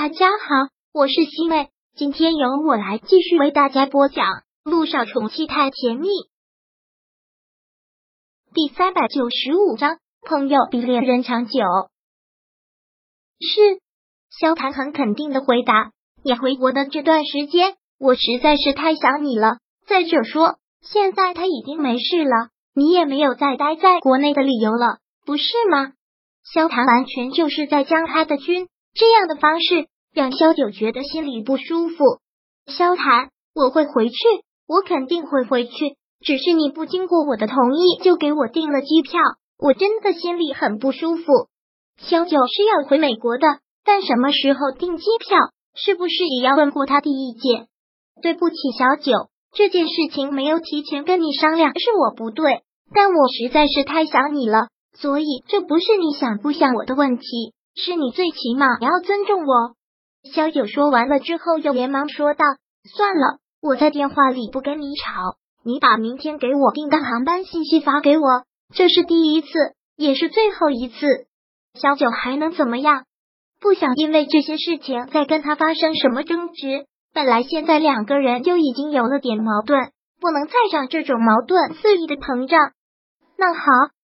大家好，我是西妹，今天由我来继续为大家播讲《路上宠妻太甜蜜》第三百九十五章。朋友比恋人长久。是，萧谈很肯定的回答。你回国的这段时间，我实在是太想你了。再者说，现在他已经没事了，你也没有再待在国内的理由了，不是吗？萧谈完全就是在将他的军。这样的方式让萧九觉得心里不舒服。萧谈，我会回去，我肯定会回去。只是你不经过我的同意就给我订了机票，我真的心里很不舒服。萧九是要回美国的，但什么时候订机票，是不是也要问过他的意见？对不起，小九，这件事情没有提前跟你商量，是我不对。但我实在是太想你了，所以这不是你想不想我的问题。是你最起码要尊重我。萧九说完了之后，又连忙说道：“算了，我在电话里不跟你吵。你把明天给我订的航班信息发给我，这是第一次，也是最后一次。萧九还能怎么样？不想因为这些事情再跟他发生什么争执。本来现在两个人就已经有了点矛盾，不能再让这种矛盾肆意的膨胀。那好，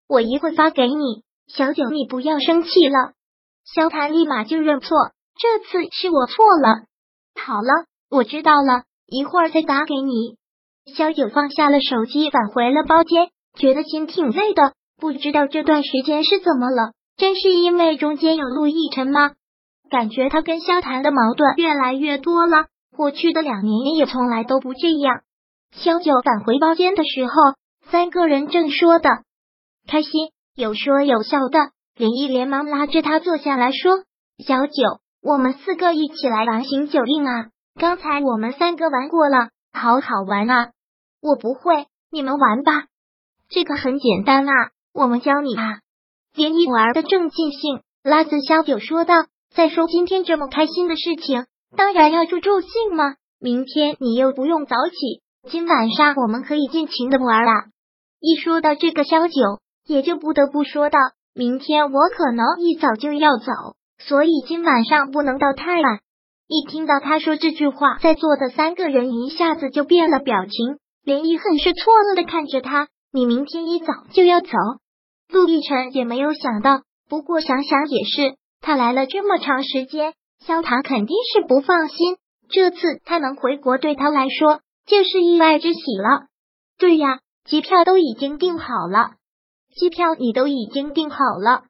我一会发给你。小九，你不要生气了。”萧谈立马就认错，这次是我错了。好了，我知道了，一会儿再打给你。萧九放下了手机，返回了包间，觉得心挺累的。不知道这段时间是怎么了，真是因为中间有陆亦辰吗？感觉他跟萧谈的矛盾越来越多了。过去的两年也从来都不这样。萧九返回包间的时候，三个人正说的开心，有说有笑的。林毅连忙拉着他坐下来说：“小九，我们四个一起来玩醒酒令啊！刚才我们三个玩过了，好好玩啊！我不会，你们玩吧。这个很简单啊，我们教你啊。”林毅玩的正尽兴，拉着小九说道：“再说今天这么开心的事情，当然要助助兴嘛。明天你又不用早起，今晚上我们可以尽情的玩了。”一说到这个，萧九也就不得不说道。明天我可能一早就要走，所以今晚上不能到太晚。一听到他说这句话，在座的三个人一下子就变了表情，连一很是错愕的看着他。你明天一早就要走？陆亦辰也没有想到，不过想想也是，他来了这么长时间，萧唐肯定是不放心。这次他能回国，对他来说就是意外之喜了。对呀，机票都已经订好了。机票你都已经订好了，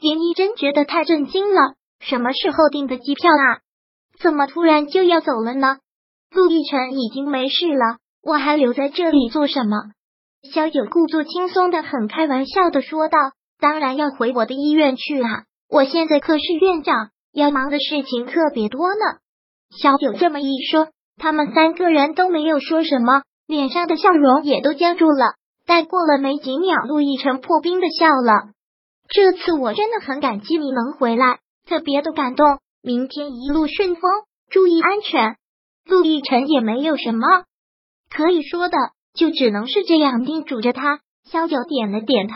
林一真觉得太震惊了。什么时候订的机票啊？怎么突然就要走了呢？陆亦辰已经没事了，我还留在这里做什么？萧九故作轻松的很开玩笑的说道：“当然要回我的医院去啊！我现在可是院长，要忙的事情特别多呢。”萧九这么一说，他们三个人都没有说什么，脸上的笑容也都僵住了。再过了没几秒，陆亦辰破冰的笑了。这次我真的很感激你能回来，特别的感动。明天一路顺风，注意安全。陆亦辰也没有什么可以说的，就只能是这样叮嘱着他。萧九点了点头，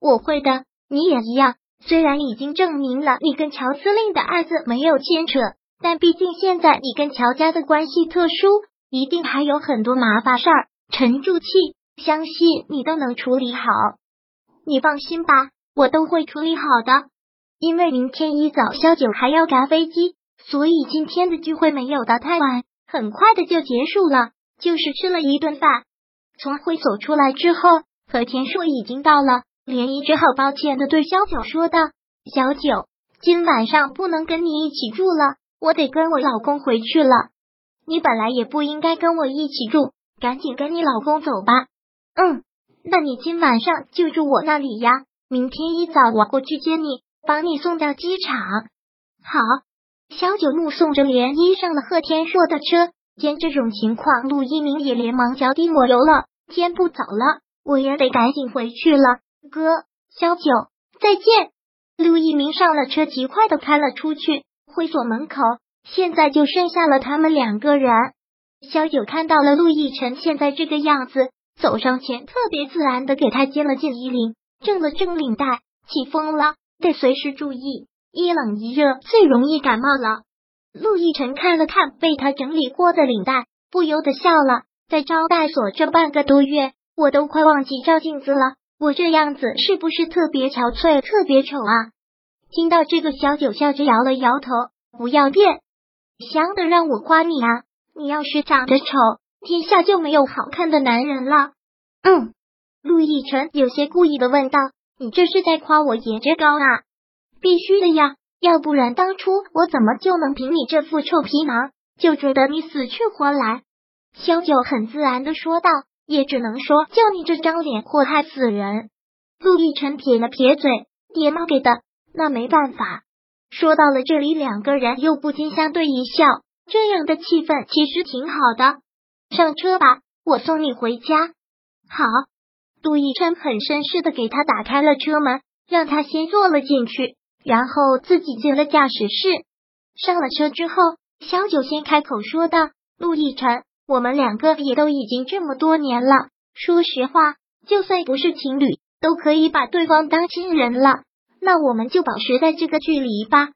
我会的，你也一样。虽然已经证明了你跟乔司令的案子没有牵扯，但毕竟现在你跟乔家的关系特殊，一定还有很多麻烦事儿。沉住气。相信你都能处理好，你放心吧，我都会处理好的。因为明天一早萧九还要赶飞机，所以今天的聚会没有到太晚，很快的就结束了，就是吃了一顿饭。从会所出来之后，和田硕已经到了，连姨只好抱歉的对萧九说道：“小九，今晚上不能跟你一起住了，我得跟我老公回去了。你本来也不应该跟我一起住，赶紧跟你老公走吧。”嗯，那你今晚上就住我那里呀。明天一早我过去接你，把你送到机场。好，小九目送着连衣上了贺天硕的车。见这种情况，陆一鸣也连忙脚底抹油了。天不早了，我也得赶紧回去了。哥，小九，再见。陆一鸣上了车，极快的开了出去。会所门口现在就剩下了他们两个人。小九看到了陆亦辰现在这个样子。走上前，特别自然的给他系了件衣领，正了正领带。起风了，得随时注意，一冷一热最容易感冒了。陆亦辰看了看被他整理过的领带，不由得笑了。在招待所这半个多月，我都快忘记照镜子了。我这样子是不是特别憔悴、特别丑啊？听到这个，小九笑着摇了摇头。不要变，香的让我夸你啊！你要是长得丑，天下就没有好看的男人了。嗯，陆亦辰有些故意的问道：“你这是在夸我颜值高啊？”必须的呀，要不然当初我怎么就能凭你这副臭皮囊就追得你死去活来？萧九很自然的说道：“也只能说，就你这张脸祸害死人。”陆亦辰撇了撇嘴：“爹妈给的，那没办法。”说到了这里，两个人又不禁相对一笑，这样的气氛其实挺好的。上车吧，我送你回家。好，杜奕琛很绅士的给他打开了车门，让他先坐了进去，然后自己进了驾驶室。上了车之后，小九先开口说道：“陆亦辰，我们两个也都已经这么多年了，说实话，就算不是情侣，都可以把对方当亲人了。”那我们就保持在这个距离吧，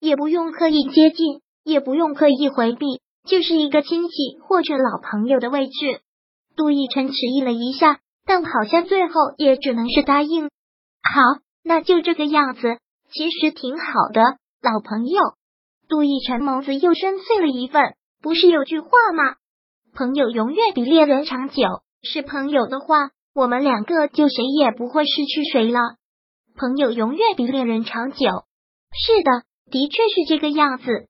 也不用刻意接近，也不用刻意回避，就是一个亲戚或者老朋友的位置。杜奕晨迟疑了一下，但好像最后也只能是答应。好，那就这个样子，其实挺好的，老朋友。杜奕晨眸子又深邃了一份，不是有句话吗？朋友永远比恋人长久。是朋友的话，我们两个就谁也不会失去谁了。朋友永远比恋人长久。是的，的确是这个样子。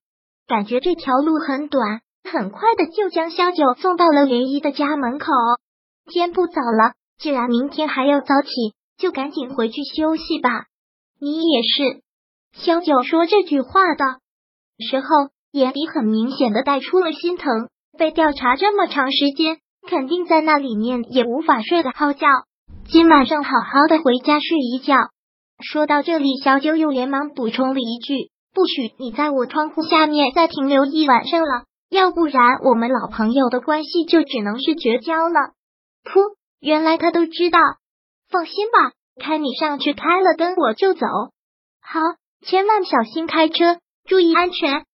感觉这条路很短，很快的就将萧九送到了涟漪的家门口。天不早了，既然明天还要早起，就赶紧回去休息吧。你也是。萧九说这句话的时候，眼底很明显的带出了心疼。被调查这么长时间，肯定在那里面也无法睡个好觉。今晚上好好的回家睡一觉。说到这里，小九又连忙补充了一句：“不许你在我窗户下面再停留一晚上了，要不然我们老朋友的关系就只能是绝交了。”噗，原来他都知道。放心吧，开你上去开了灯我就走。好，千万小心开车，注意安全。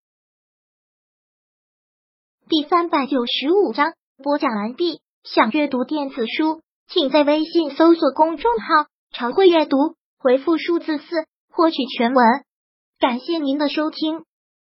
第三百九十五章播讲完毕。想阅读电子书，请在微信搜索公众号“常会阅读”。回复数字四获取全文，感谢您的收听。